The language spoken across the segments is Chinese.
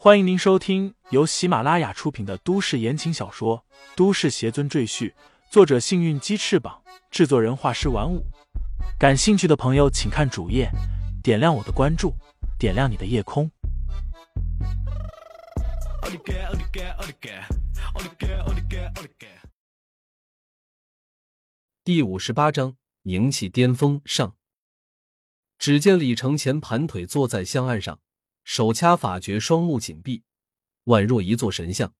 欢迎您收听由喜马拉雅出品的都市言情小说《都市邪尊赘婿》，作者：幸运鸡翅膀，制作人：画师玩五。感兴趣的朋友，请看主页，点亮我的关注，点亮你的夜空。第五十八章凝气巅峰上。只见李承前盘腿坐在香案上，手掐法诀，双目紧闭，宛若一座神像。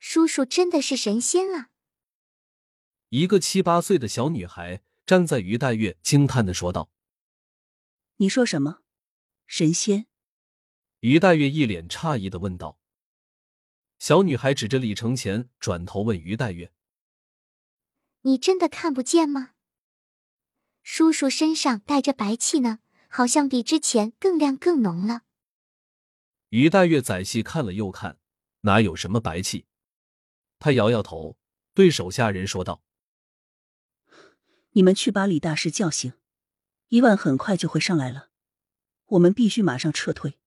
叔叔真的是神仙了！一个七八岁的小女孩站在于黛月，惊叹的说道：“你说什么？神仙？”于黛月一脸诧异的问道。小女孩指着李承前，转头问于黛月：“你真的看不见吗？”叔叔身上带着白气呢，好像比之前更亮更浓了。于黛月仔细看了又看，哪有什么白气？他摇摇头，对手下人说道：“你们去把李大师叫醒，伊万很快就会上来了，我们必须马上撤退。”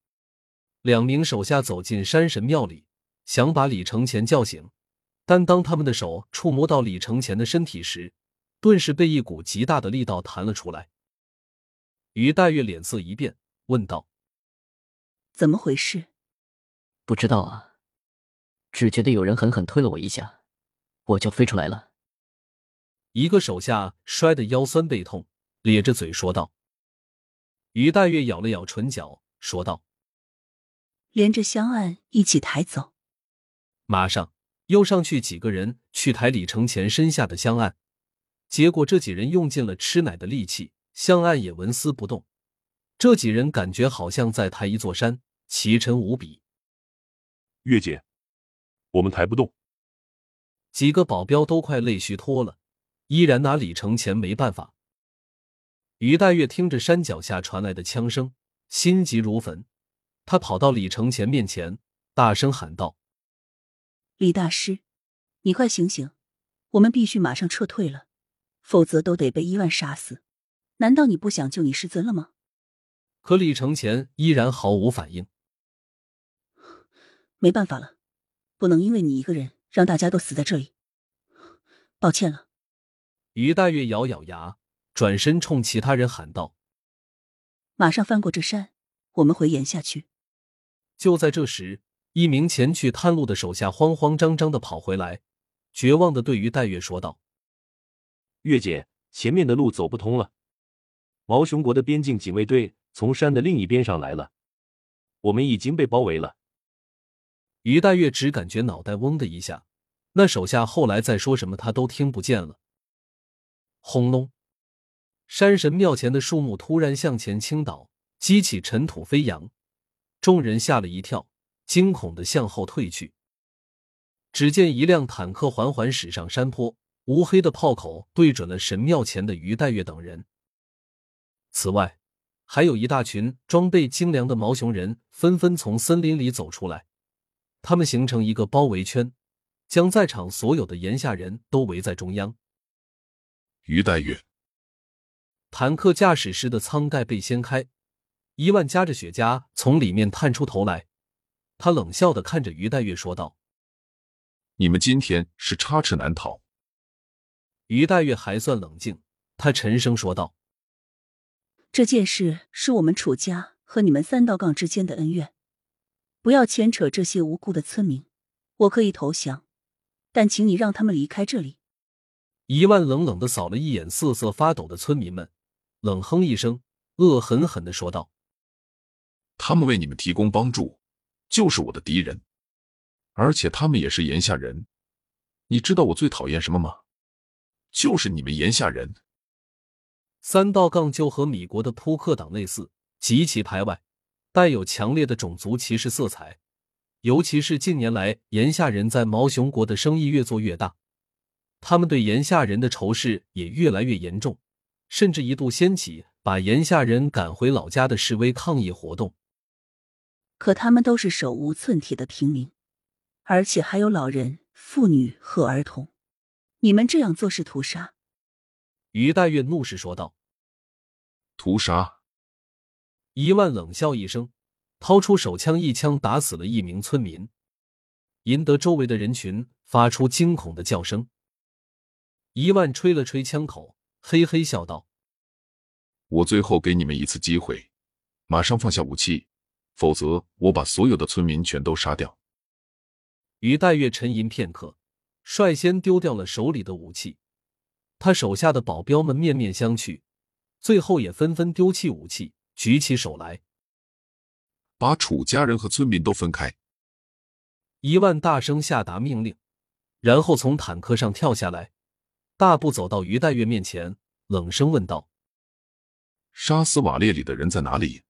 两名手下走进山神庙里，想把李承前叫醒，但当他们的手触摸到李承前的身体时，顿时被一股极大的力道弹了出来。于黛月脸色一变，问道：“怎么回事？”“不知道啊，只觉得有人狠狠推了我一下，我就飞出来了。”一个手下摔得腰酸背痛，咧着嘴说道。于黛月咬了咬唇角，说道：“连着香案一起抬走。”马上又上去几个人去抬李承前身下的香案。结果这几人用尽了吃奶的力气，香案也纹丝不动。这几人感觉好像在抬一座山，奇沉无比。月姐，我们抬不动。几个保镖都快累虚脱了，依然拿李承前没办法。于黛月听着山脚下传来的枪声，心急如焚。他跑到李承前面前，大声喊道：“李大师，你快醒醒，我们必须马上撤退了。”否则都得被伊万杀死。难道你不想救你师尊了吗？可李承前依然毫无反应。没办法了，不能因为你一个人让大家都死在这里。抱歉了。于黛月咬咬牙，转身冲其他人喊道：“马上翻过这山，我们回岩下去。”就在这时，一名前去探路的手下慌慌张张的跑回来，绝望的对于黛月说道。月姐，前面的路走不通了。毛熊国的边境警卫队从山的另一边上来了，我们已经被包围了。于黛月只感觉脑袋嗡的一下，那手下后来再说什么，他都听不见了。轰隆！山神庙前的树木突然向前倾倒，激起尘土飞扬，众人吓了一跳，惊恐的向后退去。只见一辆坦克缓缓驶上山坡。乌黑的炮口对准了神庙前的于黛月等人。此外，还有一大群装备精良的毛熊人纷纷从森林里走出来，他们形成一个包围圈，将在场所有的炎夏人都围在中央。于黛月，坦克驾驶室的舱盖被掀开，伊万夹着雪茄从里面探出头来，他冷笑的看着于黛月说道：“你们今天是插翅难逃。”于黛月还算冷静，她沉声说道：“这件事是我们楚家和你们三道杠之间的恩怨，不要牵扯这些无辜的村民。我可以投降，但请你让他们离开这里。”一万冷冷的扫了一眼瑟瑟发抖的村民们，冷哼一声，恶狠狠的说道：“他们为你们提供帮助，就是我的敌人，而且他们也是炎夏人。你知道我最讨厌什么吗？”就是你们炎夏人，三道杠就和米国的扑克党类似，极其排外，带有强烈的种族歧视色彩。尤其是近年来，炎夏人在毛熊国的生意越做越大，他们对炎夏人的仇视也越来越严重，甚至一度掀起把炎夏人赶回老家的示威抗议活动。可他们都是手无寸铁的平民，而且还有老人、妇女和儿童。你们这样做是屠杀！于黛月怒视说道。屠杀！一万冷笑一声，掏出手枪，一枪打死了一名村民，引得周围的人群发出惊恐的叫声。一万吹了吹枪口，嘿嘿笑道：“我最后给你们一次机会，马上放下武器，否则我把所有的村民全都杀掉。”于黛月沉吟片刻，率先丢掉了手里的武器。他手下的保镖们面面相觑，最后也纷纷丢弃武器，举起手来。把楚家人和村民都分开！一万大声下达命令，然后从坦克上跳下来，大步走到于黛月面前，冷声问道：“杀死瓦列里的人在哪里？”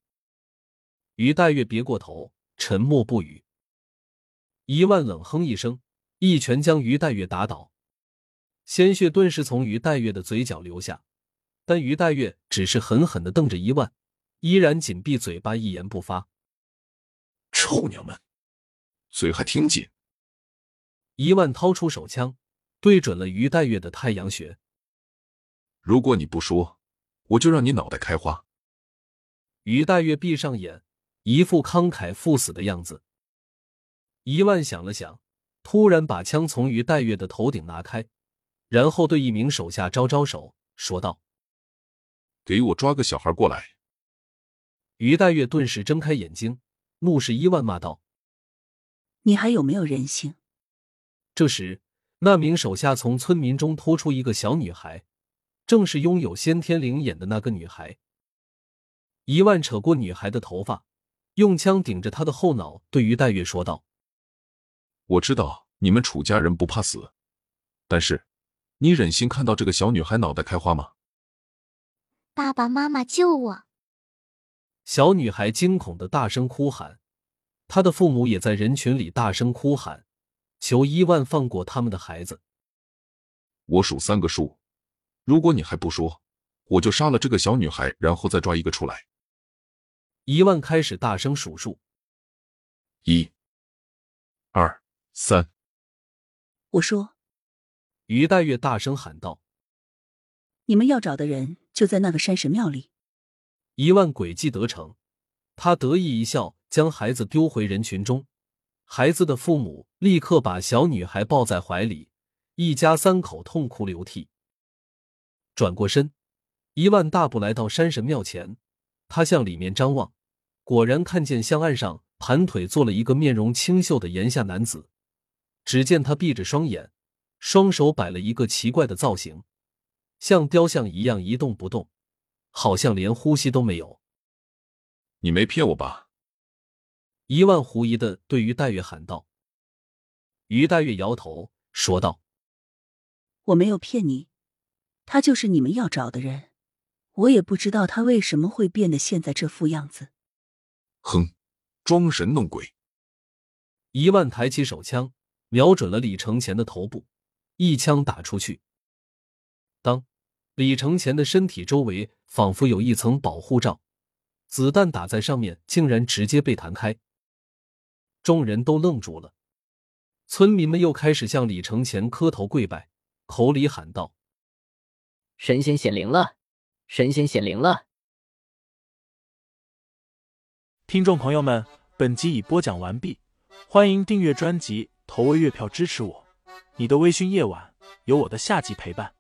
于黛月别过头，沉默不语。一万冷哼一声，一拳将于黛月打倒，鲜血顿时从于黛月的嘴角流下，但于黛月只是狠狠的瞪着伊万，依然紧闭嘴巴，一言不发。臭娘们，嘴还挺紧！伊万掏出手枪，对准了于黛月的太阳穴。如果你不说，我就让你脑袋开花！于黛月闭上眼，一副慷慨赴死的样子。伊万想了想，突然把枪从于黛月的头顶拿开，然后对一名手下招招手，说道：“给我抓个小孩过来！”于黛月顿时睁开眼睛。怒视伊万，骂道：“你还有没有人性？”这时，那名手下从村民中拖出一个小女孩，正是拥有先天灵眼的那个女孩。伊万扯过女孩的头发，用枪顶着她的后脑，对于黛月说道：“我知道你们楚家人不怕死，但是你忍心看到这个小女孩脑袋开花吗？”爸爸妈妈救我！小女孩惊恐的大声哭喊，她的父母也在人群里大声哭喊，求伊万放过他们的孩子。我数三个数，如果你还不说，我就杀了这个小女孩，然后再抓一个出来。伊万开始大声数数，一、二、三。我说，于黛月大声喊道：“你们要找的人就在那个山神庙里。”一万诡计得逞，他得意一笑，将孩子丢回人群中。孩子的父母立刻把小女孩抱在怀里，一家三口痛哭流涕。转过身，一万大步来到山神庙前，他向里面张望，果然看见香案上盘腿坐了一个面容清秀的檐下男子。只见他闭着双眼，双手摆了一个奇怪的造型，像雕像一样一动不动。好像连呼吸都没有。你没骗我吧？一万狐疑的对于黛月喊道。于黛月摇头说道：“我没有骗你，他就是你们要找的人。我也不知道他为什么会变得现在这副样子。”哼，装神弄鬼！一万抬起手枪，瞄准了李承前的头部，一枪打出去。当。李承前的身体周围仿佛有一层保护罩，子弹打在上面，竟然直接被弹开。众人都愣住了，村民们又开始向李承前磕头跪拜，口里喊道：“神仙显灵了，神仙显灵了！”听众朋友们，本集已播讲完毕，欢迎订阅专辑，投喂月票支持我。你的微醺夜晚，有我的下集陪伴。